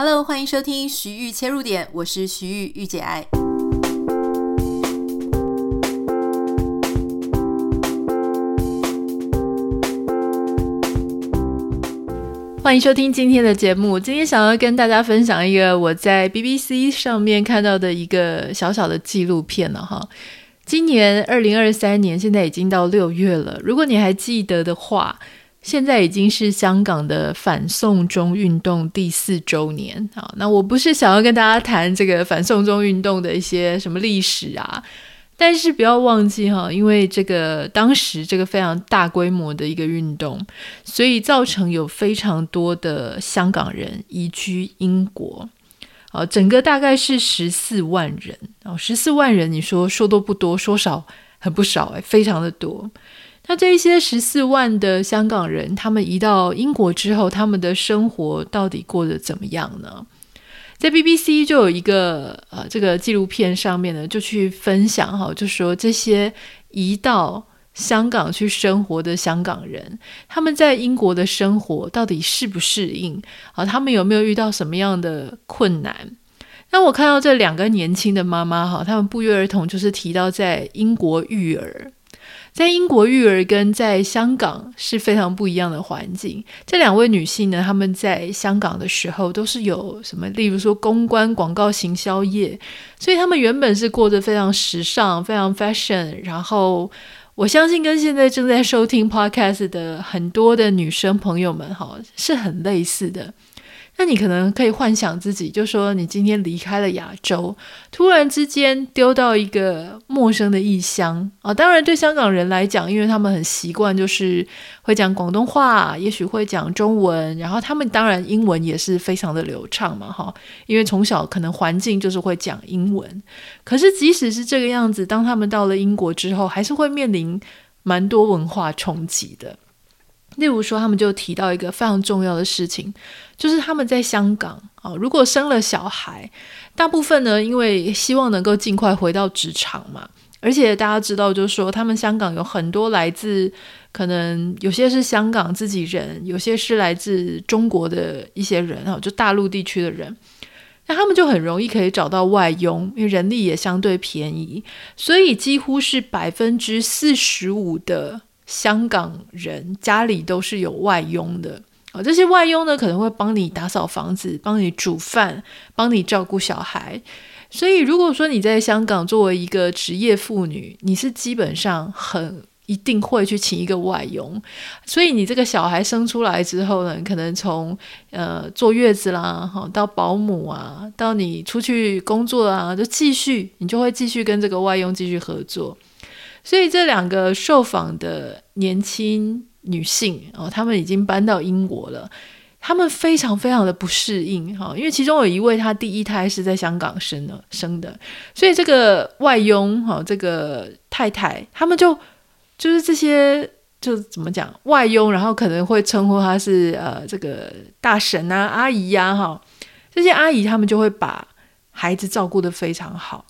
Hello，欢迎收听徐玉切入点，我是徐玉御姐爱。欢迎收听今天的节目。今天想要跟大家分享一个我在 BBC 上面看到的一个小小的纪录片了哈。今年二零二三年，现在已经到六月了。如果你还记得的话，现在已经是香港的反送中运动第四周年啊。那我不是想要跟大家谈这个反送中运动的一些什么历史啊，但是不要忘记哈，因为这个当时这个非常大规模的一个运动，所以造成有非常多的香港人移居英国。啊，整个大概是十四万人啊，十四万人，你说说多不多，说少很不少哎，非常的多。那这一些十四万的香港人，他们移到英国之后，他们的生活到底过得怎么样呢？在 BBC 就有一个呃，这个纪录片上面呢，就去分享哈，就说这些移到香港去生活的香港人，他们在英国的生活到底适不适应啊？他们有没有遇到什么样的困难？那我看到这两个年轻的妈妈哈，他们不约而同就是提到在英国育儿。在英国育儿跟在香港是非常不一样的环境。这两位女性呢，她们在香港的时候都是有什么，例如说公关、广告、行销业，所以她们原本是过着非常时尚、非常 fashion。然后我相信跟现在正在收听 podcast 的很多的女生朋友们，哈，是很类似的。那你可能可以幻想自己，就说你今天离开了亚洲，突然之间丢到一个陌生的异乡啊！当然，对香港人来讲，因为他们很习惯，就是会讲广东话，也许会讲中文，然后他们当然英文也是非常的流畅嘛，哈！因为从小可能环境就是会讲英文。可是即使是这个样子，当他们到了英国之后，还是会面临蛮多文化冲击的。例如说，他们就提到一个非常重要的事情，就是他们在香港啊，如果生了小孩，大部分呢，因为希望能够尽快回到职场嘛，而且大家知道，就是说，他们香港有很多来自，可能有些是香港自己人，有些是来自中国的一些人啊，就大陆地区的人，那他们就很容易可以找到外佣，因为人力也相对便宜，所以几乎是百分之四十五的。香港人家里都是有外佣的啊，这些外佣呢，可能会帮你打扫房子，帮你煮饭，帮你照顾小孩。所以，如果说你在香港作为一个职业妇女，你是基本上很一定会去请一个外佣。所以，你这个小孩生出来之后呢，可能从呃坐月子啦，哈，到保姆啊，到你出去工作啊，就继续，你就会继续跟这个外佣继续合作。所以这两个受访的年轻女性哦，她们已经搬到英国了，她们非常非常的不适应哈，因为其中有一位她第一胎是在香港生的生的，所以这个外佣哈，这个太太，他们就就是这些就怎么讲外佣，然后可能会称呼她是呃这个大婶啊、阿姨呀哈，这些阿姨她们就会把孩子照顾的非常好。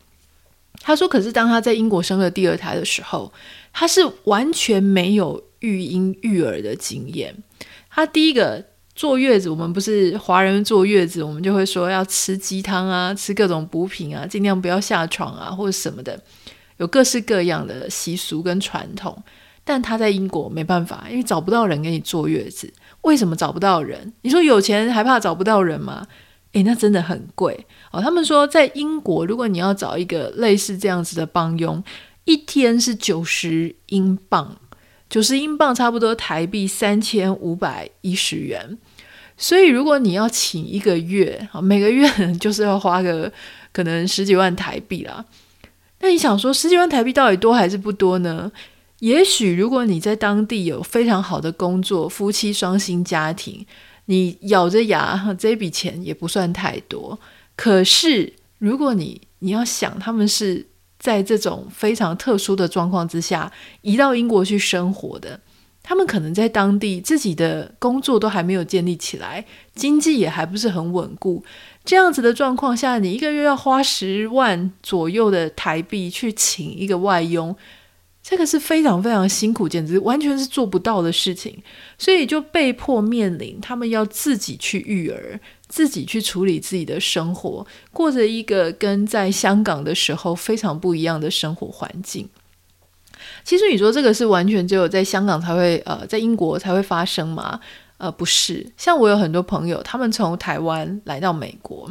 他说：“可是当他在英国生了第二胎的时候，他是完全没有育婴育儿的经验。他第一个坐月子，我们不是华人坐月子，我们就会说要吃鸡汤啊，吃各种补品啊，尽量不要下床啊，或者什么的，有各式各样的习俗跟传统。但他在英国没办法，因为找不到人给你坐月子。为什么找不到人？你说有钱还怕找不到人吗？”诶，那真的很贵哦。他们说，在英国，如果你要找一个类似这样子的帮佣，一天是九十英镑，九十英镑差不多台币三千五百一十元。所以，如果你要请一个月，每个月 就是要花个可能十几万台币啦。那你想说，十几万台币到底多还是不多呢？也许，如果你在当地有非常好的工作，夫妻双薪家庭。你咬着牙，这笔钱也不算太多。可是，如果你你要想，他们是在这种非常特殊的状况之下移到英国去生活的，他们可能在当地自己的工作都还没有建立起来，经济也还不是很稳固。这样子的状况下，你一个月要花十万左右的台币去请一个外佣。这个是非常非常辛苦，简直完全是做不到的事情，所以就被迫面临他们要自己去育儿，自己去处理自己的生活，过着一个跟在香港的时候非常不一样的生活环境。其实你说这个是完全只有在香港才会，呃，在英国才会发生吗？呃，不是。像我有很多朋友，他们从台湾来到美国，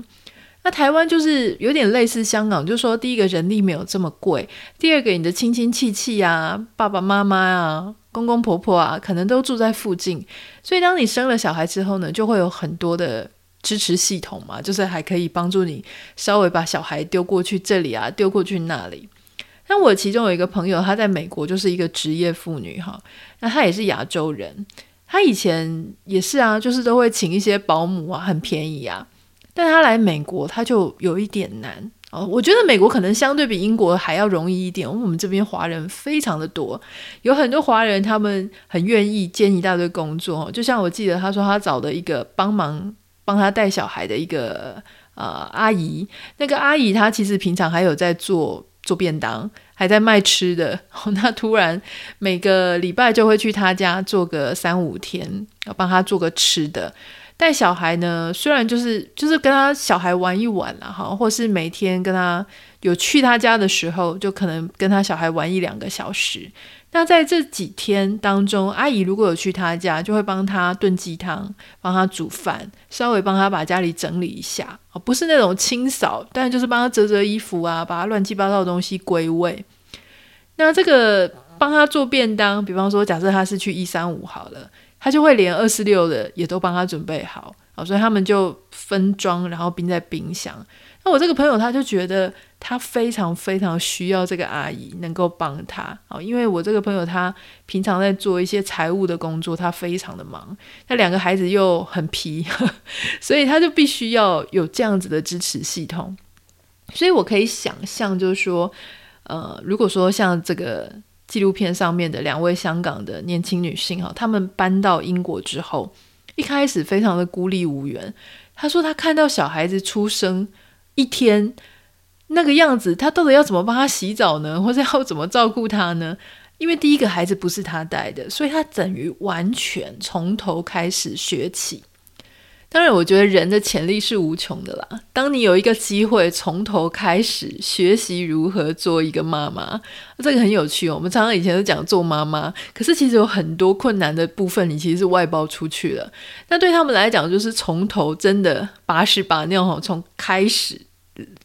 那台湾就是有点类似香港，就是说第一个人力没有这么贵，第二个你的亲亲戚戚啊，爸爸妈妈啊，公公婆婆啊，可能都住在附近，所以当你生了小孩之后呢，就会有很多的支持系统嘛，就是还可以帮助你稍微把小孩丢过去这里啊，丢过去那里。那我其中有一个朋友，她在美国就是一个职业妇女哈，那她也是亚洲人，她以前也是啊，就是都会请一些保姆啊，很便宜啊。但他来美国，他就有一点难哦。我觉得美国可能相对比英国还要容易一点，我们这边华人非常的多，有很多华人他们很愿意兼一大堆工作。就像我记得他说他找的一个帮忙帮他带小孩的一个呃阿姨，那个阿姨她其实平常还有在做。做便当，还在卖吃的，那突然每个礼拜就会去他家做个三五天，要帮他做个吃的。带小孩呢，虽然就是就是跟他小孩玩一玩了哈，或是每天跟他有去他家的时候，就可能跟他小孩玩一两个小时。那在这几天当中，阿姨如果有去他家，就会帮他炖鸡汤，帮他煮饭，稍微帮他把家里整理一下啊，不是那种清扫，但就是帮他折折衣服啊，把他乱七八糟的东西归位。那这个帮他做便当，比方说，假设他是去一三五好了，他就会连二十六的也都帮他准备好，所以他们就分装，然后冰在冰箱。那我这个朋友他就觉得他非常非常需要这个阿姨能够帮他啊，因为我这个朋友他平常在做一些财务的工作，他非常的忙，那两个孩子又很皮，所以他就必须要有这样子的支持系统。所以我可以想象，就是说，呃，如果说像这个纪录片上面的两位香港的年轻女性哈，她们搬到英国之后，一开始非常的孤立无援。她说她看到小孩子出生。一天那个样子，他到底要怎么帮他洗澡呢？或者要怎么照顾他呢？因为第一个孩子不是他带的，所以他等于完全从头开始学起。当然，我觉得人的潜力是无穷的啦。当你有一个机会从头开始学习如何做一个妈妈，这个很有趣哦。我们常常以前都讲做妈妈，可是其实有很多困难的部分，你其实是外包出去了。那对他们来讲，就是从头真的把屎把尿哈，从开始。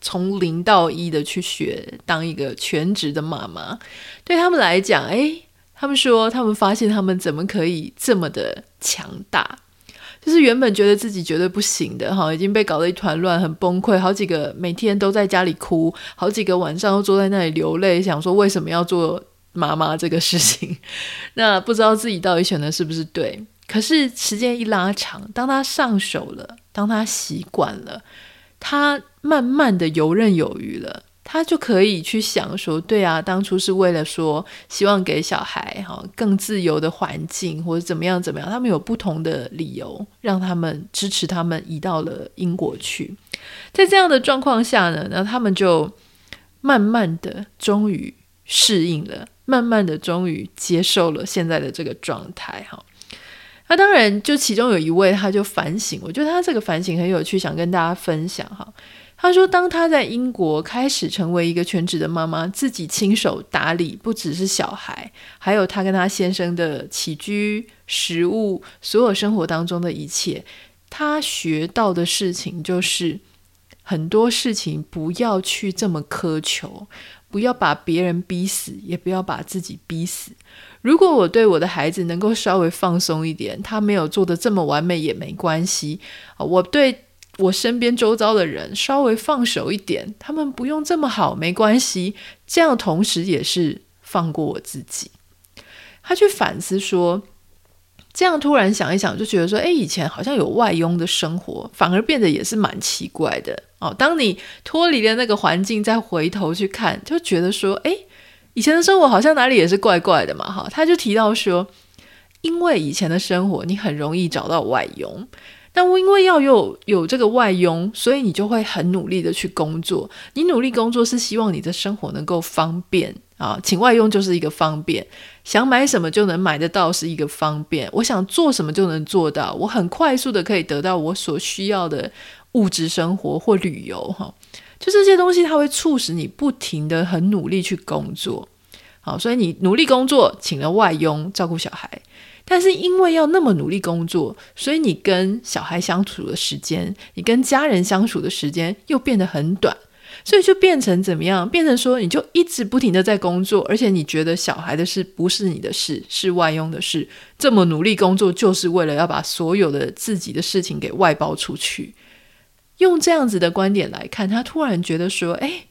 从零到一的去学当一个全职的妈妈，对他们来讲，哎，他们说他们发现他们怎么可以这么的强大，就是原本觉得自己绝对不行的哈，已经被搞得一团乱，很崩溃，好几个每天都在家里哭，好几个晚上都坐在那里流泪，想说为什么要做妈妈这个事情，那不知道自己到底选的是不是对。可是时间一拉长，当他上手了，当他习惯了。他慢慢的游刃有余了，他就可以去想说，对啊，当初是为了说希望给小孩哈更自由的环境，或者怎么样怎么样，他们有不同的理由让他们支持他们移到了英国去。在这样的状况下呢，那他们就慢慢的终于适应了，慢慢的终于接受了现在的这个状态哈。那当然，就其中有一位，他就反省。我觉得他这个反省很有趣，想跟大家分享哈。他说，当他在英国开始成为一个全职的妈妈，自己亲手打理，不只是小孩，还有他跟他先生的起居、食物，所有生活当中的一切，他学到的事情就是很多事情不要去这么苛求，不要把别人逼死，也不要把自己逼死。如果我对我的孩子能够稍微放松一点，他没有做得这么完美也没关系。我对我身边周遭的人稍微放手一点，他们不用这么好没关系。这样同时也是放过我自己。他去反思说，这样突然想一想，就觉得说，诶，以前好像有外佣的生活，反而变得也是蛮奇怪的哦。当你脱离了那个环境，再回头去看，就觉得说，诶。以前的生活好像哪里也是怪怪的嘛，哈，他就提到说，因为以前的生活你很容易找到外佣，但我因为要有有这个外佣，所以你就会很努力的去工作。你努力工作是希望你的生活能够方便啊，请外佣就是一个方便，想买什么就能买得到是一个方便。我想做什么就能做到，我很快速的可以得到我所需要的物质生活或旅游哈。就这些东西，它会促使你不停的很努力去工作。好，所以你努力工作，请了外佣照顾小孩。但是因为要那么努力工作，所以你跟小孩相处的时间，你跟家人相处的时间又变得很短，所以就变成怎么样？变成说你就一直不停的在工作，而且你觉得小孩的事不是你的事，是外佣的事。这么努力工作，就是为了要把所有的自己的事情给外包出去。用这样子的观点来看，他突然觉得说：“哎，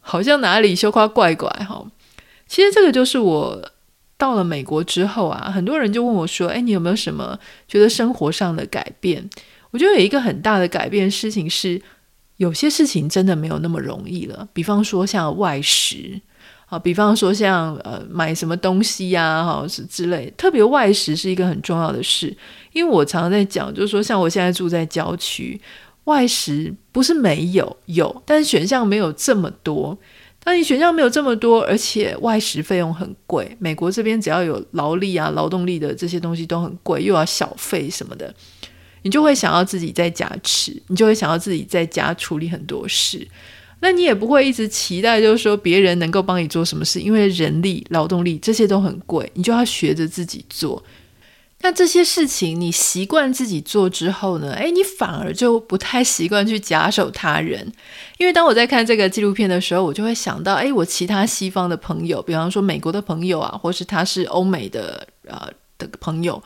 好像哪里羞夸怪怪哈。”其实这个就是我。到了美国之后啊，很多人就问我说：“诶，你有没有什么觉得生活上的改变？”我觉得有一个很大的改变事情是，有些事情真的没有那么容易了。比方说像外食啊，比方说像呃买什么东西呀，哈是之类。特别外食是一个很重要的事，因为我常常在讲，就是说像我现在住在郊区，外食不是没有，有，但是选项没有这么多。当你选项没有这么多，而且外食费用很贵，美国这边只要有劳力啊、劳动力的这些东西都很贵，又要小费什么的，你就会想要自己在家吃，你就会想要自己在家处理很多事。那你也不会一直期待，就是说别人能够帮你做什么事，因为人力、劳动力这些都很贵，你就要学着自己做。那这些事情你习惯自己做之后呢？诶，你反而就不太习惯去假手他人。因为当我在看这个纪录片的时候，我就会想到，诶，我其他西方的朋友，比方说美国的朋友啊，或是他是欧美的呃的朋友，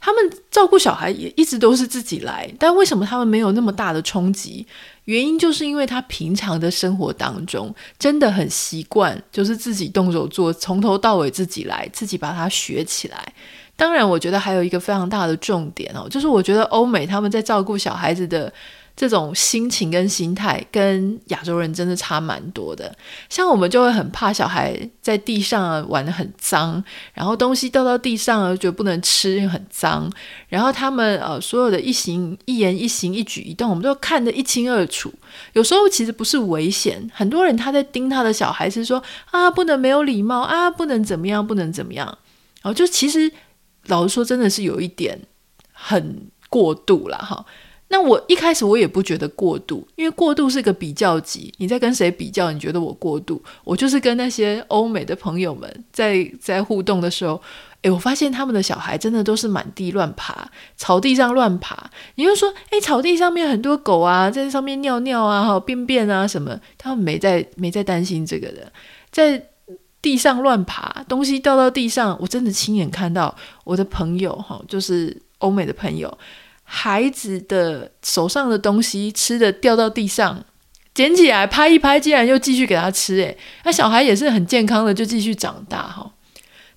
他们照顾小孩也一直都是自己来，但为什么他们没有那么大的冲击？原因就是因为他平常的生活当中真的很习惯，就是自己动手做，从头到尾自己来，自己把它学起来。当然，我觉得还有一个非常大的重点哦，就是我觉得欧美他们在照顾小孩子的这种心情跟心态，跟亚洲人真的差蛮多的。像我们就会很怕小孩在地上玩得很脏，然后东西掉到地上觉得不能吃，很脏。然后他们呃所有的一行一言一行一举一动，我们都看得一清二楚。有时候其实不是危险，很多人他在盯他的小孩，是说啊不能没有礼貌啊，不能怎么样，不能怎么样。然后就其实。老实说，真的是有一点很过度了哈。那我一开始我也不觉得过度，因为过度是个比较级。你在跟谁比较？你觉得我过度？我就是跟那些欧美的朋友们在在互动的时候，诶，我发现他们的小孩真的都是满地乱爬，草地上乱爬。你就说，诶，草地上面很多狗啊，在上面尿尿啊，哈，便便啊什么，他们没在没在担心这个的，在。地上乱爬，东西掉到地上，我真的亲眼看到我的朋友哈，就是欧美的朋友，孩子的手上的东西吃的掉到地上，捡起来拍一拍，竟然又继续给他吃，诶，那小孩也是很健康的，就继续长大哈。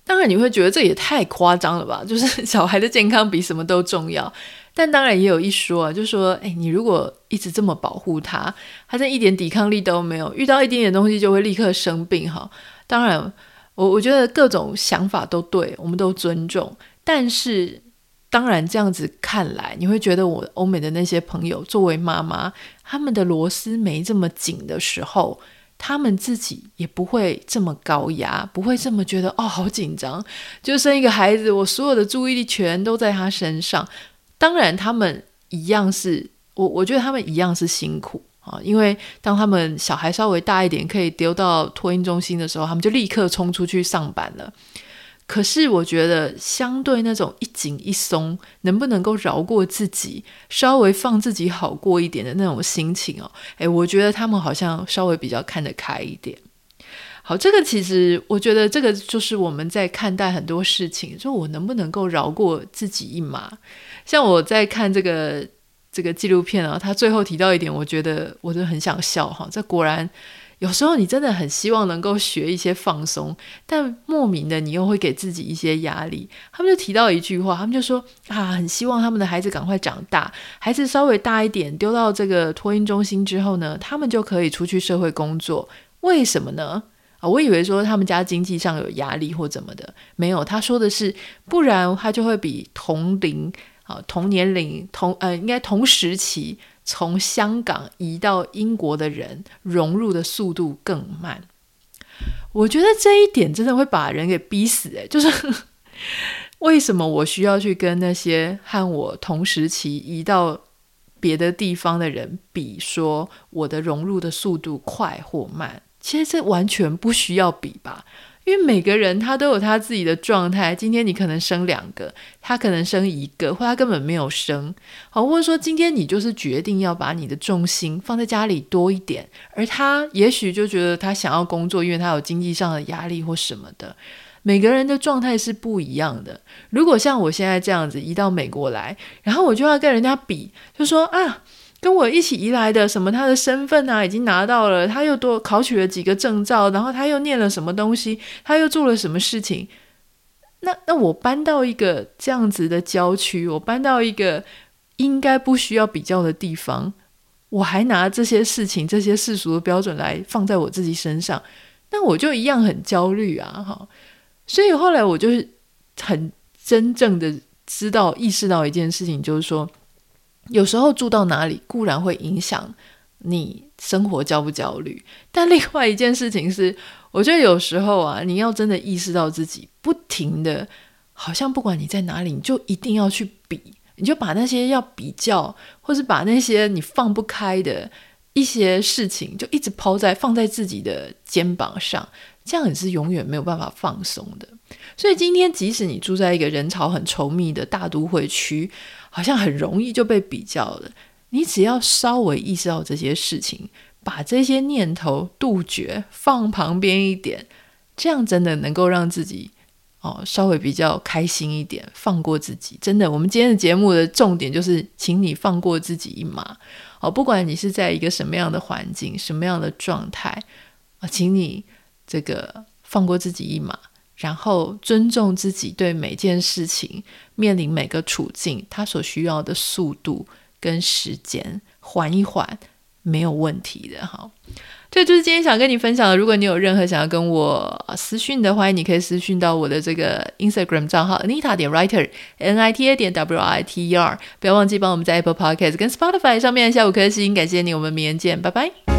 当然你会觉得这也太夸张了吧？就是小孩的健康比什么都重要。但当然也有一说啊，就说，诶，你如果一直这么保护他，他这一点抵抗力都没有，遇到一点点东西就会立刻生病哈。当然，我我觉得各种想法都对，我们都尊重。但是，当然这样子看来，你会觉得我欧美的那些朋友，作为妈妈，他们的螺丝没这么紧的时候，他们自己也不会这么高压，不会这么觉得哦，好紧张，就生一个孩子，我所有的注意力全都在他身上。当然，他们一样是我，我觉得他们一样是辛苦。啊，因为当他们小孩稍微大一点，可以丢到托婴中心的时候，他们就立刻冲出去上班了。可是我觉得，相对那种一紧一松，能不能够饶过自己，稍微放自己好过一点的那种心情哦，诶，我觉得他们好像稍微比较看得开一点。好，这个其实我觉得这个就是我们在看待很多事情，说我能不能够饶过自己一马。像我在看这个。这个纪录片啊，他最后提到一点，我觉得我就很想笑哈。这果然有时候你真的很希望能够学一些放松，但莫名的你又会给自己一些压力。他们就提到一句话，他们就说啊，很希望他们的孩子赶快长大，孩子稍微大一点，丢到这个托婴中心之后呢，他们就可以出去社会工作。为什么呢？啊，我以为说他们家经济上有压力或怎么的，没有。他说的是，不然他就会比同龄。同年龄同呃应该同时期从香港移到英国的人融入的速度更慢。我觉得这一点真的会把人给逼死诶，就是 为什么我需要去跟那些和我同时期移到别的地方的人比，说我的融入的速度快或慢？其实这完全不需要比吧。因为每个人他都有他自己的状态，今天你可能生两个，他可能生一个，或他根本没有生，好，或者说今天你就是决定要把你的重心放在家里多一点，而他也许就觉得他想要工作，因为他有经济上的压力或什么的。每个人的状态是不一样的。如果像我现在这样子移到美国来，然后我就要跟人家比，就说啊。跟我一起移来的什么，他的身份啊已经拿到了，他又多考取了几个证照，然后他又念了什么东西，他又做了什么事情。那那我搬到一个这样子的郊区，我搬到一个应该不需要比较的地方，我还拿这些事情、这些世俗的标准来放在我自己身上，那我就一样很焦虑啊！哈，所以后来我就是很真正的知道、意识到一件事情，就是说。有时候住到哪里固然会影响你生活焦不焦虑，但另外一件事情是，我觉得有时候啊，你要真的意识到自己不停的，好像不管你在哪里，你就一定要去比，你就把那些要比较，或是把那些你放不开的一些事情，就一直抛在放在自己的肩膀上，这样你是永远没有办法放松的。所以今天，即使你住在一个人潮很稠密的大都会区，好像很容易就被比较了。你只要稍微意识到这些事情，把这些念头杜绝，放旁边一点，这样真的能够让自己哦稍微比较开心一点，放过自己。真的，我们今天的节目的重点就是，请你放过自己一马。哦，不管你是在一个什么样的环境、什么样的状态啊，请你这个放过自己一马。然后尊重自己对每件事情面临每个处境，他所需要的速度跟时间，缓一缓没有问题的哈。这就是今天想跟你分享的。如果你有任何想要跟我私讯的，欢迎你可以私讯到我的这个 Instagram 账号 Anita 点 Writer N I T A 点 W I T E R。不要忘记帮我们在 Apple Podcast 跟 Spotify 上面下五颗星，感谢你。我们明天见，拜拜。